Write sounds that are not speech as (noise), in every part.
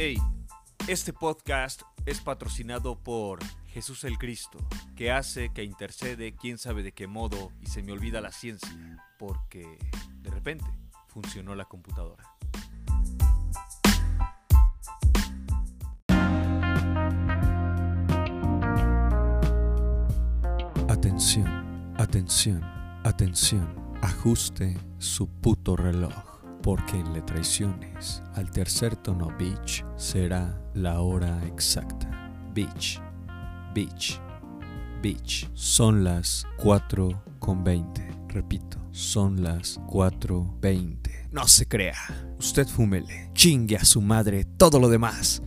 Hey, este podcast es patrocinado por Jesús el Cristo, que hace, que intercede, quién sabe de qué modo, y se me olvida la ciencia, porque de repente funcionó la computadora. Atención, atención, atención. Ajuste su puto reloj, porque en Le Traiciones, al tercer tono beach, será la hora exacta. Beach, beach, beach. Son las 4 con 20. Repito, son las 4.20. No se crea. Usted fúmele. Chingue a su madre todo lo demás.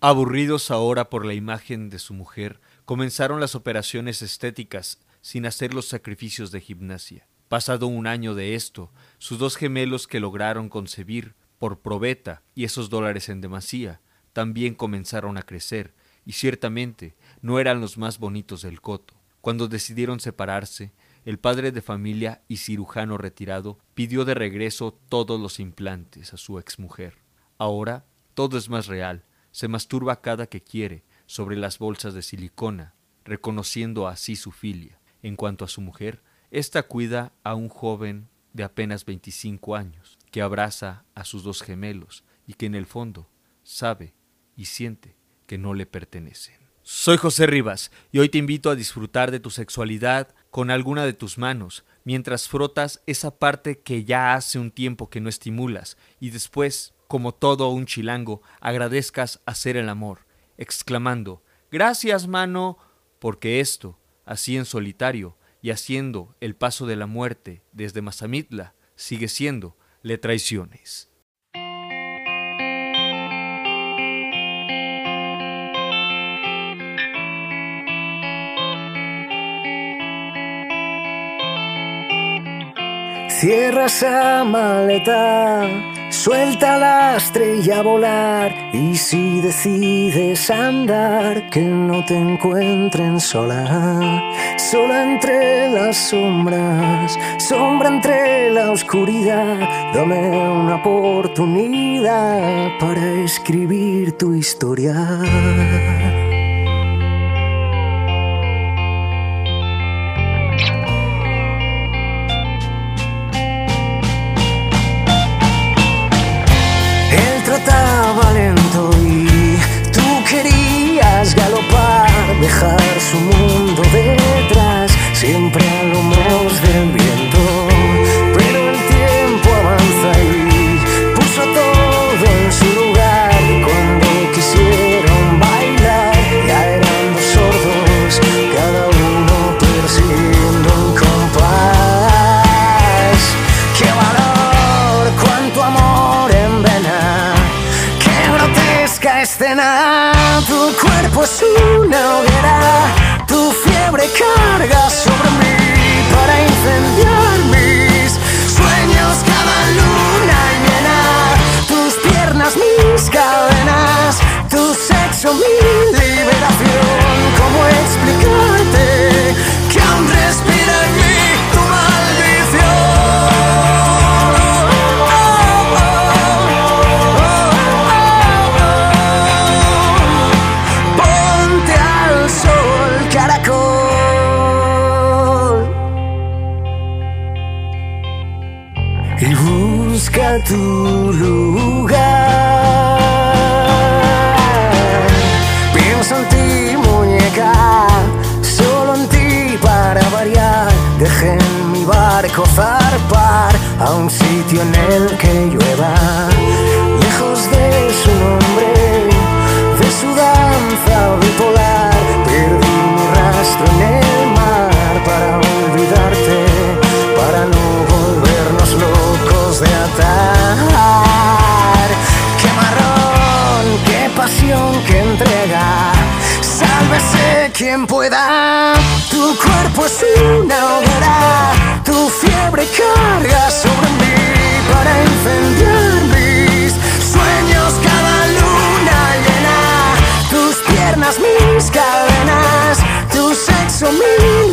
Aburridos ahora por la imagen de su mujer, comenzaron las operaciones estéticas sin hacer los sacrificios de gimnasia. Pasado un año de esto, sus dos gemelos que lograron concebir por probeta y esos dólares en demasía, también comenzaron a crecer, y ciertamente no eran los más bonitos del coto. Cuando decidieron separarse, el padre de familia y cirujano retirado pidió de regreso todos los implantes a su exmujer. Ahora todo es más real, se masturba cada que quiere sobre las bolsas de silicona, reconociendo así su filia. En cuanto a su mujer, ésta cuida a un joven de apenas 25 años, que abraza a sus dos gemelos y que en el fondo sabe y siente que no le pertenecen. Soy José Rivas y hoy te invito a disfrutar de tu sexualidad con alguna de tus manos, mientras frotas esa parte que ya hace un tiempo que no estimulas y después, como todo un chilango, agradezcas hacer el amor, exclamando, Gracias, mano, porque esto, así en solitario y haciendo el paso de la muerte desde Mazamitla, sigue siendo le traiciones. Cierra esa maleta, suelta la estrella a volar y si decides andar, que no te encuentren sola, sola entre las sombras, sombra entre la oscuridad, dame una oportunidad para escribir tu historia. Dejar su mundo detrás, siempre y busca tu lugar. Pienso en ti, muñeca, solo en ti para variar. Dejé en mi barco zarpar a un sitio en el que llueva, lejos de su nombre, de su danza bipolar. Perdí mi rastro en el mar para olvidarte, ¡Qué marrón! ¡Qué pasión! ¡Qué entrega! Sálvese quien pueda. Tu cuerpo es una hoguera, tu fiebre carga sobre mí para incendiar mis sueños cada luna llena. Tus piernas, mis cadenas, tu sexo, mi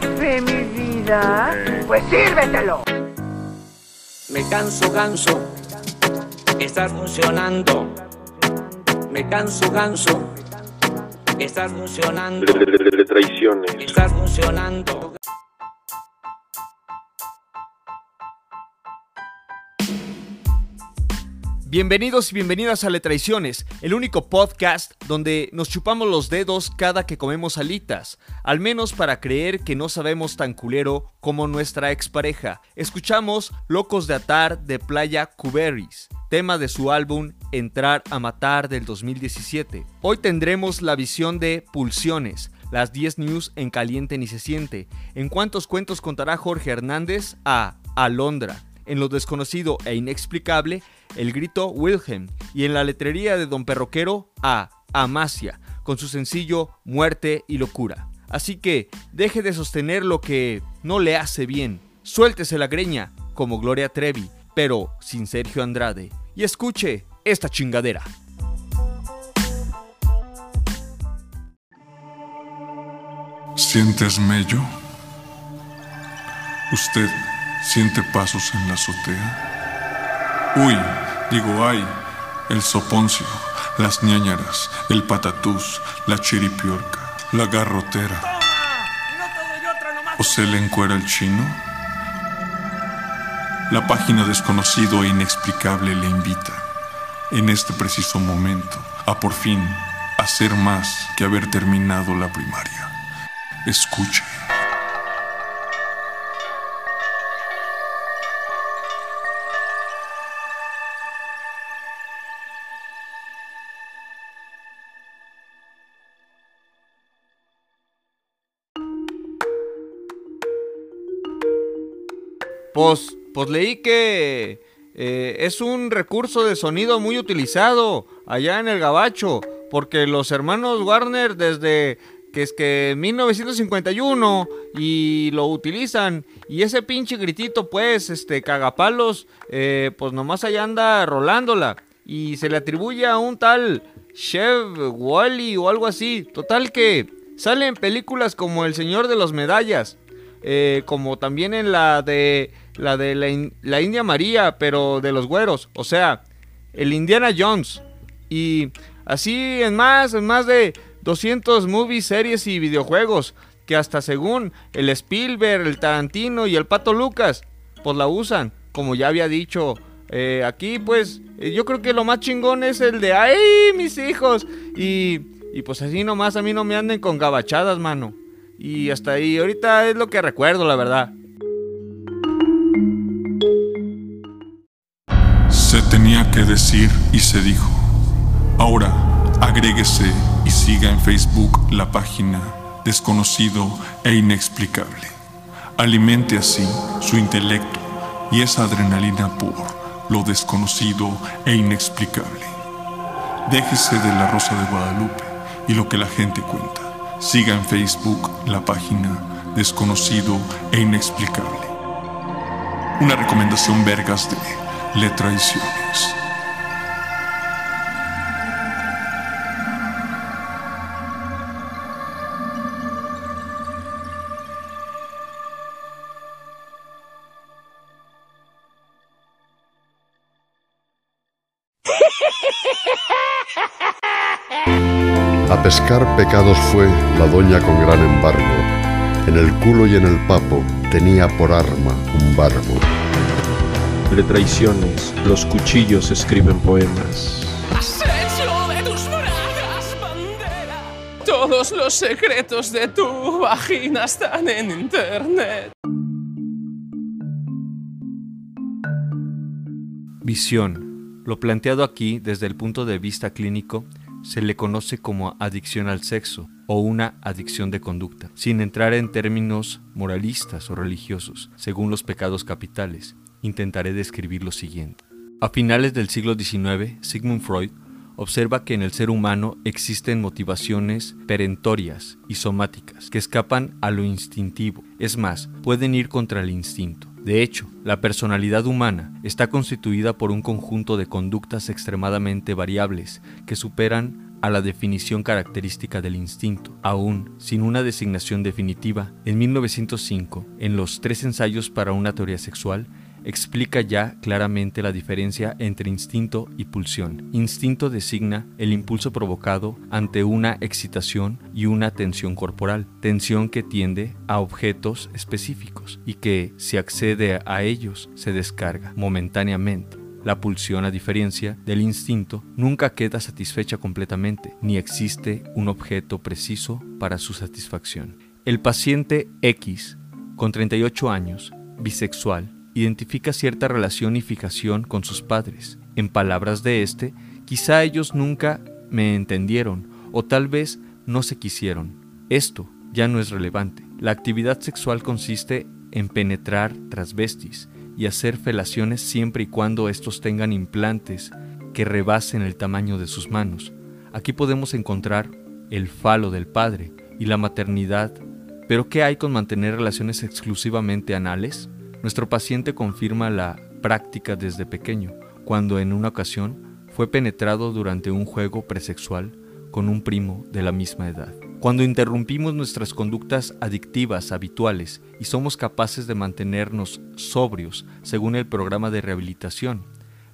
café, mi vida? Pues sírvetelo. Me canso, canso, estás funcionando. Me canso, canso, estás funcionando. De traiciones. Estás funcionando. Bienvenidos y bienvenidas a Le Traiciones, el único podcast donde nos chupamos los dedos cada que comemos alitas, al menos para creer que no sabemos tan culero como nuestra expareja. Escuchamos Locos de Atar de Playa Cuberis, tema de su álbum Entrar a Matar del 2017. Hoy tendremos la visión de Pulsiones, las 10 news en caliente ni se siente. ¿En cuántos cuentos contará Jorge Hernández? A Alondra. En lo desconocido e inexplicable, el grito Wilhelm. Y en la letrería de Don Perroquero, a Amasia, con su sencillo Muerte y Locura. Así que deje de sostener lo que no le hace bien. Suéltese la greña, como Gloria Trevi, pero sin Sergio Andrade. Y escuche esta chingadera. ¿Sientes mello? ¿Usted siente pasos en la azotea? Uy, digo ay, el soponcio, las ñañaras, el patatús, la chiripiorca, la garrotera. ¿O se le encuera el chino? La página desconocido e inexplicable le invita, en este preciso momento, a por fin hacer más que haber terminado la primaria. Escuche. Pues, pues leí que eh, es un recurso de sonido muy utilizado allá en el Gabacho, porque los hermanos Warner desde que es que 1951 y lo utilizan y ese pinche gritito pues este cagapalos eh, pues nomás allá anda rolándola y se le atribuye a un tal Chev Wally o algo así. Total que sale en películas como El Señor de los Medallas eh, como también en la de la de la, la India María pero de los güeros o sea el Indiana Jones y así en más en más de 200 movies, series y videojuegos que hasta según el Spielberg, el Tarantino y el Pato Lucas, pues la usan. Como ya había dicho, eh, aquí pues eh, yo creo que lo más chingón es el de ¡ay, mis hijos! Y, y pues así nomás a mí no me anden con gabachadas, mano. Y hasta ahí, ahorita es lo que recuerdo, la verdad. Tenía que decir y se dijo. Ahora, agréguese y siga en Facebook la página Desconocido e Inexplicable. Alimente así su intelecto y esa adrenalina por lo desconocido e inexplicable. Déjese de la Rosa de Guadalupe y lo que la gente cuenta. Siga en Facebook la página Desconocido e Inexplicable. Una recomendación vergas de Le Traiciones. A pescar pecados fue la doña con gran embargo. En el culo y en el papo tenía por arma un barbo. De traiciones, los cuchillos escriben poemas. Has hecho de tus bragas bandera. Todos los secretos de tu vagina están en internet. Visión. Lo planteado aquí desde el punto de vista clínico se le conoce como adicción al sexo o una adicción de conducta, sin entrar en términos moralistas o religiosos, según los pecados capitales. Intentaré describir lo siguiente. A finales del siglo XIX, Sigmund Freud observa que en el ser humano existen motivaciones perentorias y somáticas que escapan a lo instintivo, es más, pueden ir contra el instinto. De hecho, la personalidad humana está constituida por un conjunto de conductas extremadamente variables que superan a la definición característica del instinto, aún sin una designación definitiva. En 1905, en los tres ensayos para una teoría sexual, explica ya claramente la diferencia entre instinto y pulsión. Instinto designa el impulso provocado ante una excitación y una tensión corporal, tensión que tiende a objetos específicos y que si accede a ellos se descarga momentáneamente. La pulsión, a diferencia del instinto, nunca queda satisfecha completamente, ni existe un objeto preciso para su satisfacción. El paciente X, con 38 años, bisexual, identifica cierta relación y fijación con sus padres. En palabras de este, quizá ellos nunca me entendieron o tal vez no se quisieron. Esto ya no es relevante. La actividad sexual consiste en penetrar transvestis y hacer felaciones siempre y cuando estos tengan implantes que rebasen el tamaño de sus manos. Aquí podemos encontrar el falo del padre y la maternidad. Pero ¿qué hay con mantener relaciones exclusivamente anales? Nuestro paciente confirma la práctica desde pequeño, cuando en una ocasión fue penetrado durante un juego presexual con un primo de la misma edad. Cuando interrumpimos nuestras conductas adictivas habituales y somos capaces de mantenernos sobrios según el programa de rehabilitación,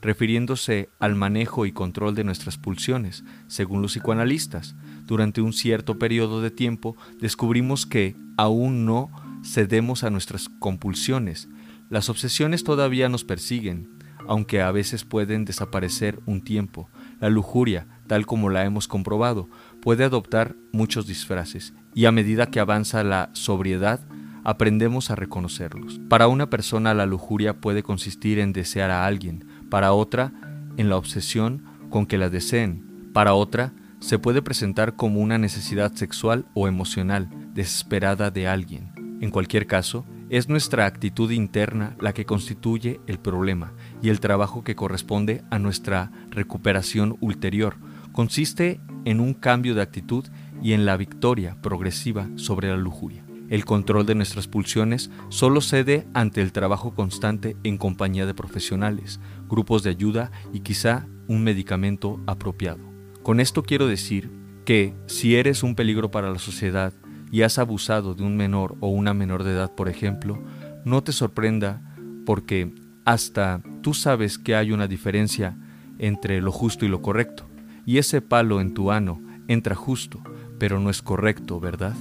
refiriéndose al manejo y control de nuestras pulsiones, según los psicoanalistas, durante un cierto periodo de tiempo descubrimos que aún no cedemos a nuestras compulsiones, las obsesiones todavía nos persiguen, aunque a veces pueden desaparecer un tiempo. La lujuria, tal como la hemos comprobado, puede adoptar muchos disfraces y a medida que avanza la sobriedad, aprendemos a reconocerlos. Para una persona la lujuria puede consistir en desear a alguien, para otra en la obsesión con que la deseen, para otra se puede presentar como una necesidad sexual o emocional desesperada de alguien. En cualquier caso, es nuestra actitud interna la que constituye el problema y el trabajo que corresponde a nuestra recuperación ulterior consiste en un cambio de actitud y en la victoria progresiva sobre la lujuria. El control de nuestras pulsiones solo cede ante el trabajo constante en compañía de profesionales, grupos de ayuda y quizá un medicamento apropiado. Con esto quiero decir que si eres un peligro para la sociedad y has abusado de un menor o una menor de edad, por ejemplo, no te sorprenda porque hasta tú sabes que hay una diferencia entre lo justo y lo correcto, y ese palo en tu ano entra justo, pero no es correcto, ¿verdad?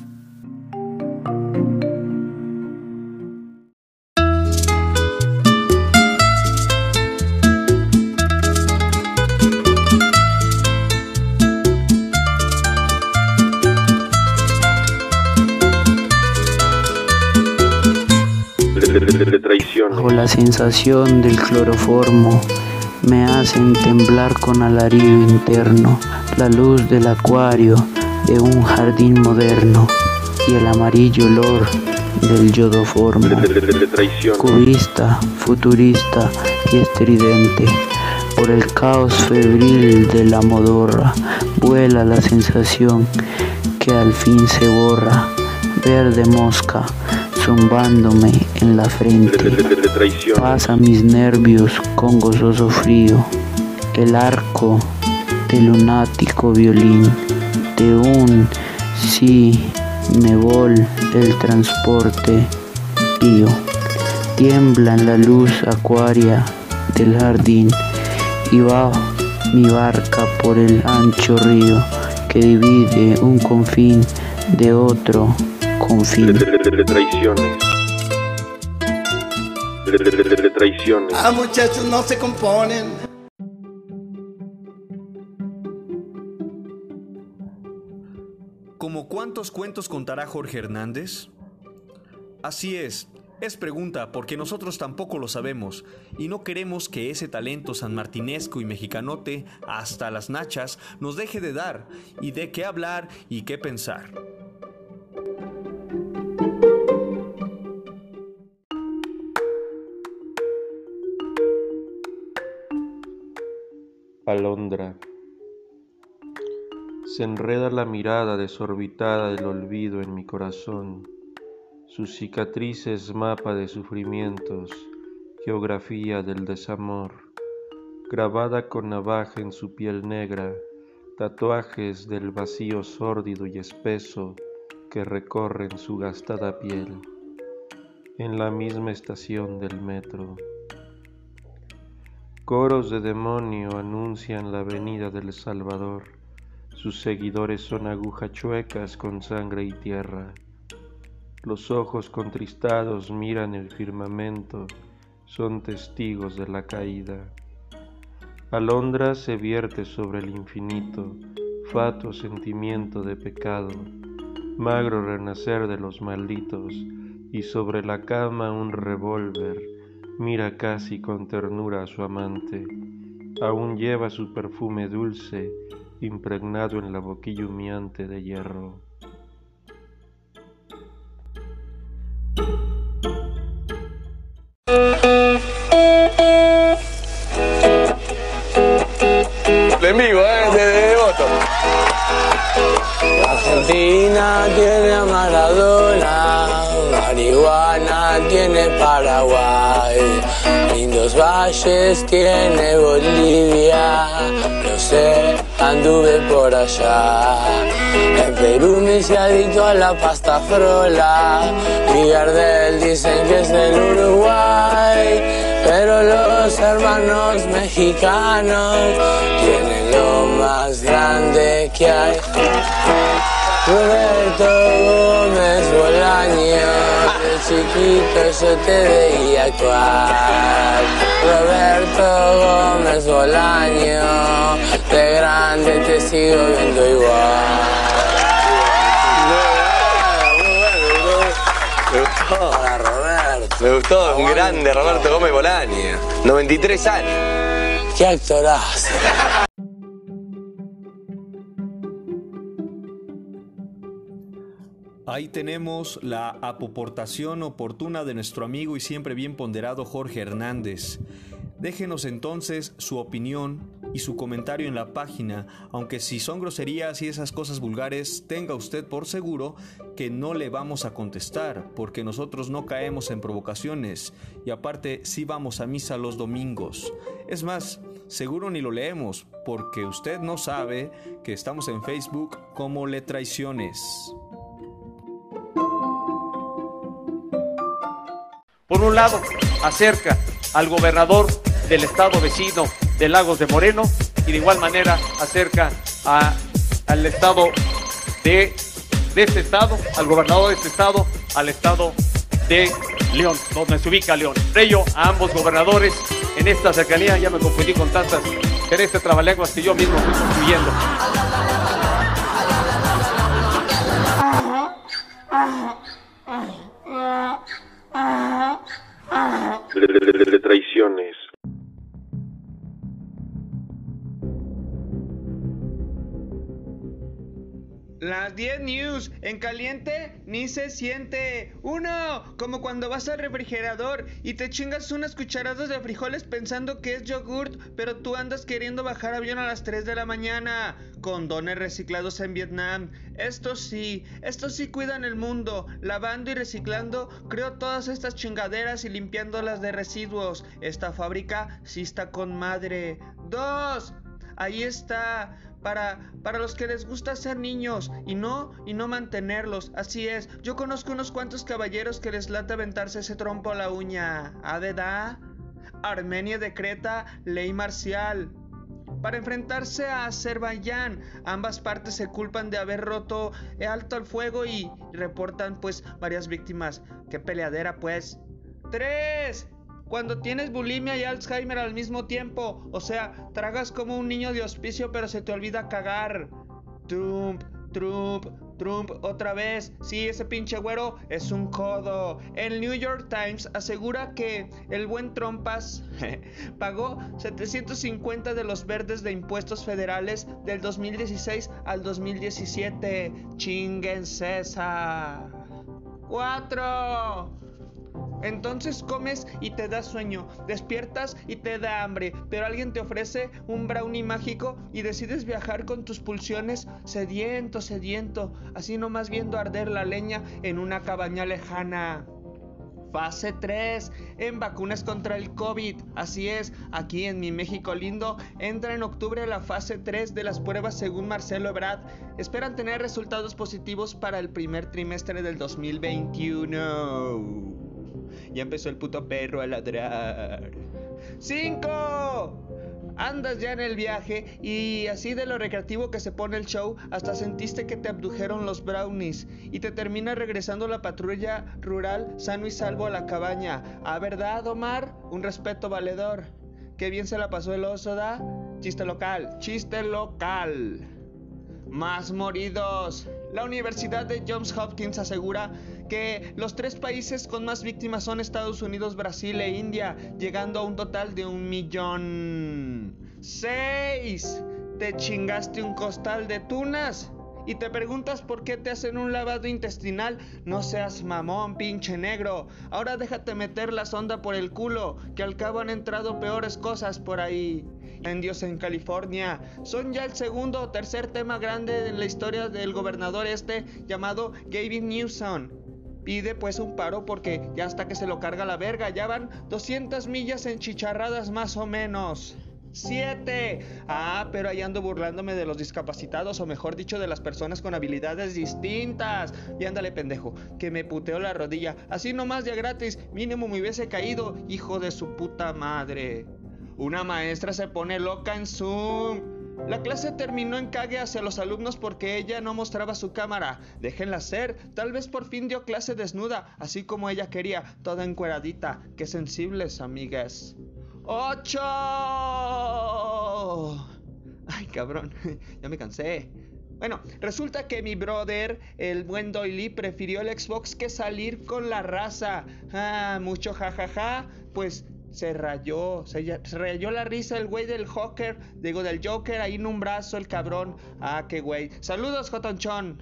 Bajo la sensación del cloroformo me hacen temblar con alarido interno la luz del acuario de un jardín moderno y el amarillo olor del yodoformo. Cubista, futurista y estridente. Por el caos febril de la modorra vuela la sensación que al fin se borra. Verde mosca zumbándome en la frente. Pasa mis nervios con gozoso frío. El arco de lunático violín de un sí me vol el transporte pío. Tiembla en la luz acuaria del jardín y va mi barca por el ancho río que divide un confín de otro traiciones. traiciones. Ah, muchachos, no se componen. ¿Como cuántos cuentos contará Jorge Hernández? Así es, es pregunta porque nosotros tampoco lo sabemos y no queremos que ese talento sanmartinesco y mexicanote hasta las nachas nos deje de dar y de qué hablar y qué pensar. Alondra. Se enreda la mirada desorbitada del olvido en mi corazón. Sus cicatrices mapa de sufrimientos, geografía del desamor, grabada con navaja en su piel negra, tatuajes del vacío sórdido y espeso que recorren su gastada piel en la misma estación del metro. Coros de demonio anuncian la venida del Salvador. Sus seguidores son agujas chuecas con sangre y tierra. Los ojos contristados miran el firmamento, son testigos de la caída. Alondra se vierte sobre el infinito, fatuo sentimiento de pecado, magro renacer de los malditos, y sobre la cama un revólver mira casi con ternura a su amante. Aún lleva su perfume dulce impregnado en la boquilla humeante de hierro. En vivo, ¿eh? De, de voto. Argentina tiene a Maradona, marihuana tiene Paraguay, lindos valles tiene Bolivia, lo sé, anduve por allá. En Perú me hice adicto a la pasta frola, y Gardel dicen que es del Uruguay. Pero los hermanos mexicanos tienen lo más grande que hay. Roberto Gómez Bolaño, de chiquito yo te veía actuar. Roberto Gómez Bolaño, de grande te sigo viendo igual. Me gustó. Hola Roberto. Me gustó, un grande Roberto Gómez Bolaño. 93 años. Qué actorazo. Ahí tenemos la apoportación oportuna de nuestro amigo y siempre bien ponderado Jorge Hernández. Déjenos entonces su opinión y su comentario en la página, aunque si son groserías y esas cosas vulgares, tenga usted por seguro que no le vamos a contestar, porque nosotros no caemos en provocaciones y aparte sí vamos a misa los domingos. Es más, seguro ni lo leemos, porque usted no sabe que estamos en Facebook como Le Traiciones. Por un lado, acerca al gobernador del estado vecino de Lagos de Moreno y de igual manera acerca al estado de, de este estado, al gobernador de este estado, al estado de León, donde se ubica León. Por a ambos gobernadores en esta cercanía, ya me confundí con tantas en este trabalenguas que yo mismo fui construyendo. Las 10 news en caliente ni se siente. Uno, como cuando vas al refrigerador y te chingas unas cucharadas de frijoles pensando que es yogurt, pero tú andas queriendo bajar avión a las 3 de la mañana. Condones reciclados en Vietnam. Estos sí, estos sí cuidan el mundo. Lavando y reciclando, creo todas estas chingaderas y limpiándolas de residuos. Esta fábrica sí está con madre. Dos, ahí está. Para, para los que les gusta ser niños y no y no mantenerlos. Así es. Yo conozco unos cuantos caballeros que les late aventarse ese trompo a la uña. ¿A de da? Armenia decreta ley marcial. Para enfrentarse a Azerbaiyán, ambas partes se culpan de haber roto alto el fuego y reportan pues varias víctimas. Qué peleadera pues. 3. Cuando tienes bulimia y Alzheimer al mismo tiempo, o sea, tragas como un niño de hospicio pero se te olvida cagar. Trump, Trump, Trump, otra vez. Sí, ese pinche güero es un codo. El New York Times asegura que el buen Trumpas (laughs) pagó 750 de los verdes de impuestos federales del 2016 al 2017. Chinguense esa. 4. Entonces comes y te da sueño, despiertas y te da hambre, pero alguien te ofrece un brownie mágico y decides viajar con tus pulsiones sediento, sediento, así nomás viendo arder la leña en una cabaña lejana. Fase 3 en vacunas contra el COVID. Así es, aquí en mi México lindo entra en octubre la fase 3 de las pruebas según Marcelo Ebrard. Esperan tener resultados positivos para el primer trimestre del 2021. Ya empezó el puto perro a ladrar. 5. Andas ya en el viaje y así de lo recreativo que se pone el show, hasta sentiste que te abdujeron los brownies y te termina regresando la patrulla rural sano y salvo a la cabaña. ¿A verdad, Omar? Un respeto valedor. Qué bien se la pasó el oso, ¿da? Chiste local, chiste local. Más moridos. La Universidad de Johns Hopkins asegura que los tres países con más víctimas son Estados Unidos, Brasil e India, llegando a un total de un millón. ¡Seis! ¿Te chingaste un costal de tunas? y te preguntas por qué te hacen un lavado intestinal, no seas mamón, pinche negro. Ahora déjate meter la sonda por el culo, que al cabo han entrado peores cosas por ahí. En California son ya el segundo o tercer tema grande en la historia del gobernador este llamado Gavin Newsom. Pide pues un paro porque ya hasta que se lo carga la verga, ya van 200 millas enchicharradas más o menos. 7. Ah, pero ahí ando burlándome de los discapacitados, o mejor dicho, de las personas con habilidades distintas. Y ándale, pendejo, que me puteó la rodilla. Así nomás ya gratis, mínimo me hubiese caído, hijo de su puta madre. Una maestra se pone loca en Zoom. La clase terminó en cague hacia los alumnos porque ella no mostraba su cámara. Déjenla ser, tal vez por fin dio clase desnuda, así como ella quería, toda encueradita. Qué sensibles, amigas. ¡Ocho! Ay, cabrón, (laughs) ya me cansé. Bueno, resulta que mi brother, el buen Doily, prefirió el Xbox que salir con la raza. Ah, mucho jajaja. Pues se rayó, se, rayó la risa el güey del Joker, digo del Joker, ahí en un brazo el cabrón. Ah, qué güey. Saludos, Jotonchón.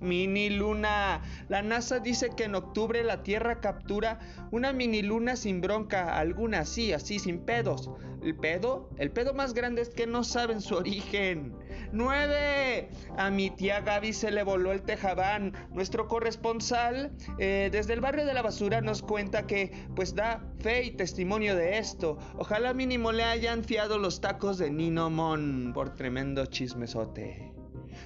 Mini luna. La NASA dice que en octubre la Tierra captura una mini luna sin bronca, alguna así, así, sin pedos. ¿El pedo? El pedo más grande es que no saben su origen. 9. A mi tía Gaby se le voló el tejabán. Nuestro corresponsal eh, desde el barrio de la basura nos cuenta que pues da fe y testimonio de esto. Ojalá mínimo le hayan fiado los tacos de Nino Mon por tremendo chismesote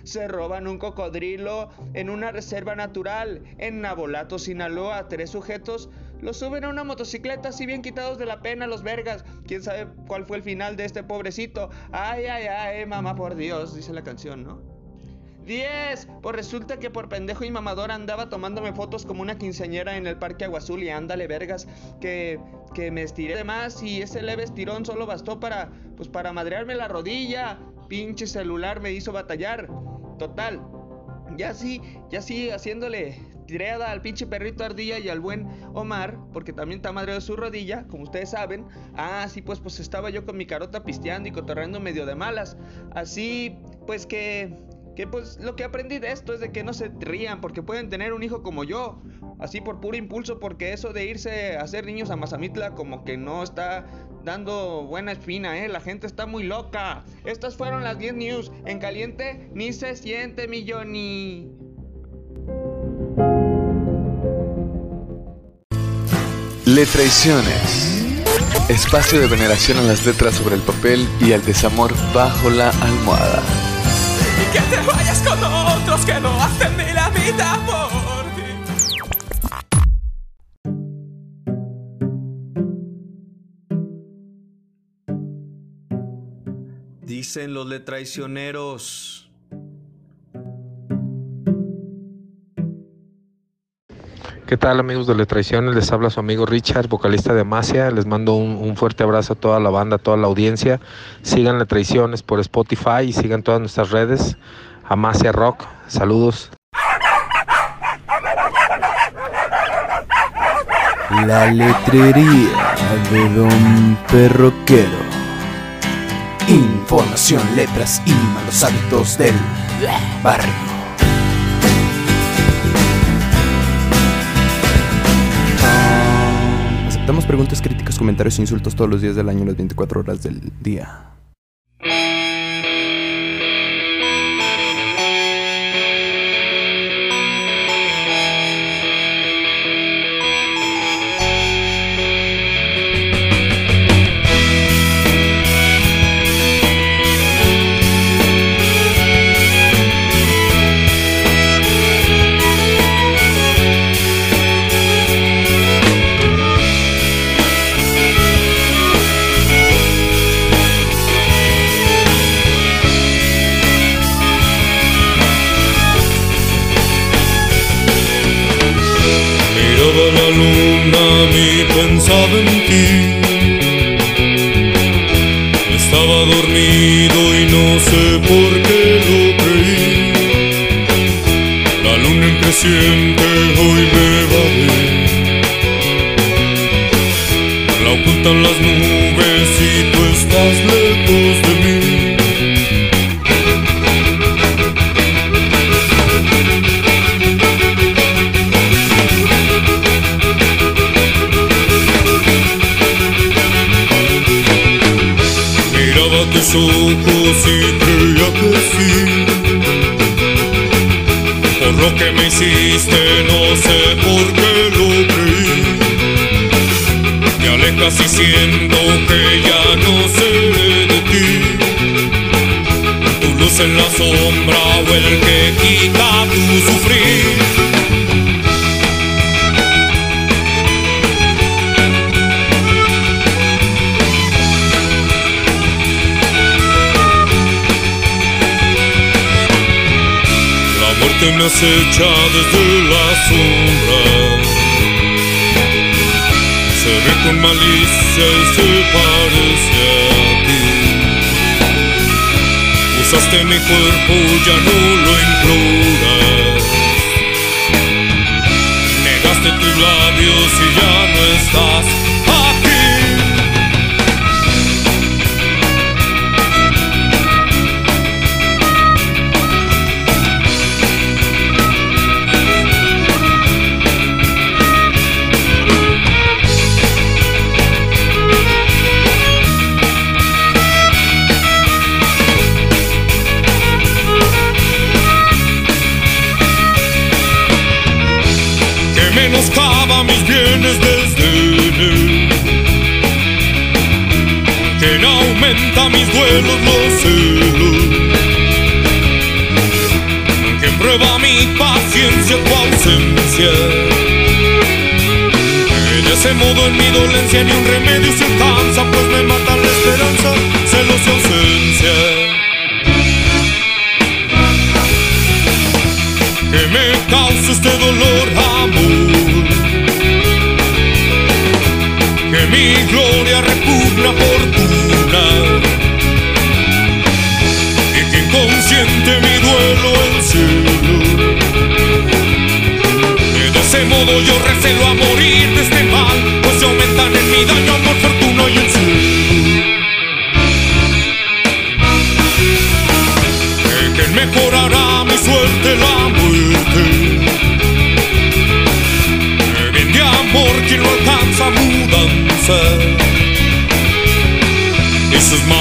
se roban un cocodrilo en una reserva natural. En Nabolato, Sinaloa, tres sujetos lo suben a una motocicleta así bien quitados de la pena los vergas. ¿Quién sabe cuál fue el final de este pobrecito? Ay, ay, ay, mamá, por Dios, dice la canción, ¿no? 10. Pues resulta que por pendejo y mamador andaba tomándome fotos como una quinceañera en el Parque Agua Azul y ándale vergas que, que me estiré de más y ese leve estirón solo bastó para pues para madrearme la rodilla. Pinche celular me hizo batallar. Total. Ya sí, ya sí haciéndole al pinche perrito ardilla y al buen Omar, porque también está madre de su rodilla, como ustedes saben. Ah, sí, pues pues estaba yo con mi carota pisteando y cotorreando medio de malas. Así, pues que que pues lo que aprendí de esto es de que no se rían porque pueden tener un hijo como yo, así por puro impulso, porque eso de irse a hacer niños a Mazamitla como que no está dando buena espina, ¿eh? La gente está muy loca. Estas fueron las 10 news. En caliente ni se siente, mi Johnny. Le traiciones. Espacio de veneración a las letras sobre el papel y al desamor bajo la almohada. Y que te vayas con otros que no hacen ni la mitad por ti. Dicen los letraicioneros. ¿Qué tal amigos de Le Traiciones? Les habla su amigo Richard, vocalista de Amasia. Les mando un, un, fuerte abrazo a toda la banda, a toda la audiencia. Sigan Le Traiciones por Spotify y sigan todas nuestras redes. Amasia Rock. Saludos. La letrería de Don Perroquero. Información, letras y malos hábitos del barrio. Aceptamos preguntas, críticas, comentarios e insultos todos los días del año, las 24 horas del día. Pensaba en ti. Estaba dormido y no sé por qué lo creí. La luna en creciente hoy me va a ver. La ocultan las nubes y tú estás lejos ojos y creía que sí. Por lo que me hiciste, no sé por qué lo creí. Me alejas diciendo que ya no sé de ti. Tu luz en la sombra o el que quita tu sufrir. Muerte me acecha desde la sombra. Se ve con malicia y se parece a ti. Usaste mi cuerpo, ya no lo imploras. Negaste tus labios y ya no estás los que prueba mi paciencia tu ausencia. De ese modo en mi dolencia ni un remedio se alcanza, pues inconsciente mi duelo el cielo. De ese modo yo recelo a morir de este mal, pues se aumentan en mi daño amor, fortuna y el cielo. Que mejorará mi suerte la muerte. Bien de amor quien no alcanza mudanza. Y sus males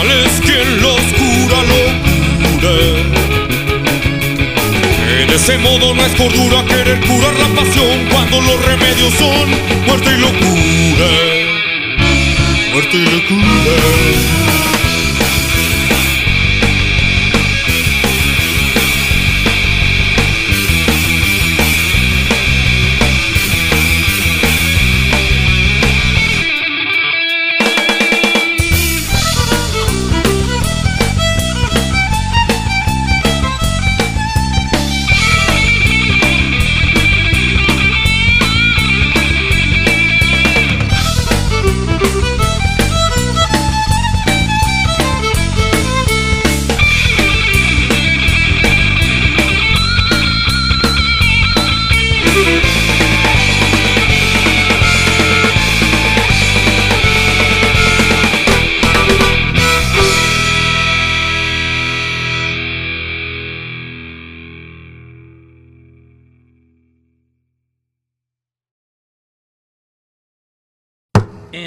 de ese modo no es cordura querer curar la pasión cuando los remedios son muerte y locura. Muerte y locura.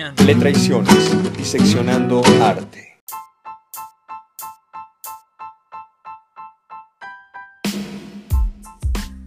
Le traiciones, diseccionando arte.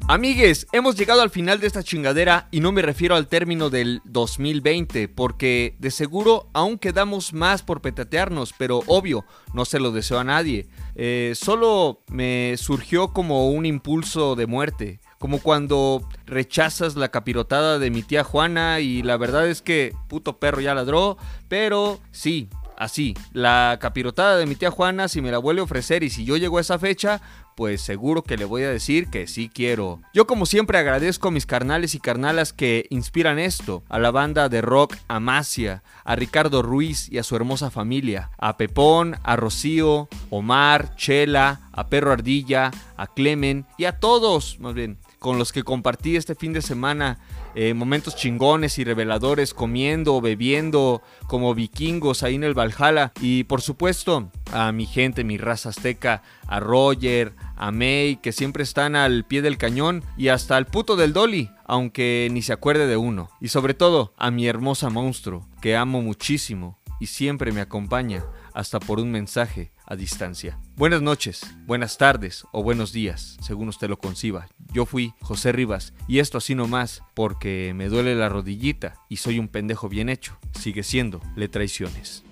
Amigues, hemos llegado al final de esta chingadera y no me refiero al término del 2020, porque de seguro aún quedamos más por petatearnos, pero obvio, no se lo deseo a nadie. Eh, solo me surgió como un impulso de muerte, como cuando rechazas la capirotada de mi tía Juana y la verdad es que puto perro ya ladró, pero sí, así, la capirotada de mi tía Juana, si me la vuelve a ofrecer y si yo llego a esa fecha, pues seguro que le voy a decir que sí quiero. Yo como siempre agradezco a mis carnales y carnalas que inspiran esto, a la banda de rock Amasia, a Ricardo Ruiz y a su hermosa familia, a Pepón, a Rocío, Omar, Chela, a Perro Ardilla, a Clemen y a todos, más bien, con los que compartí este fin de semana eh, momentos chingones y reveladores comiendo, bebiendo como vikingos ahí en el Valhalla. Y por supuesto a mi gente, mi raza azteca, a Roger, a May, que siempre están al pie del cañón, y hasta al puto del Dolly, aunque ni se acuerde de uno. Y sobre todo a mi hermosa monstruo, que amo muchísimo y siempre me acompaña, hasta por un mensaje a distancia. Buenas noches, buenas tardes o buenos días, según usted lo conciba. Yo fui José Rivas y esto así nomás porque me duele la rodillita y soy un pendejo bien hecho. Sigue siendo Le Traiciones.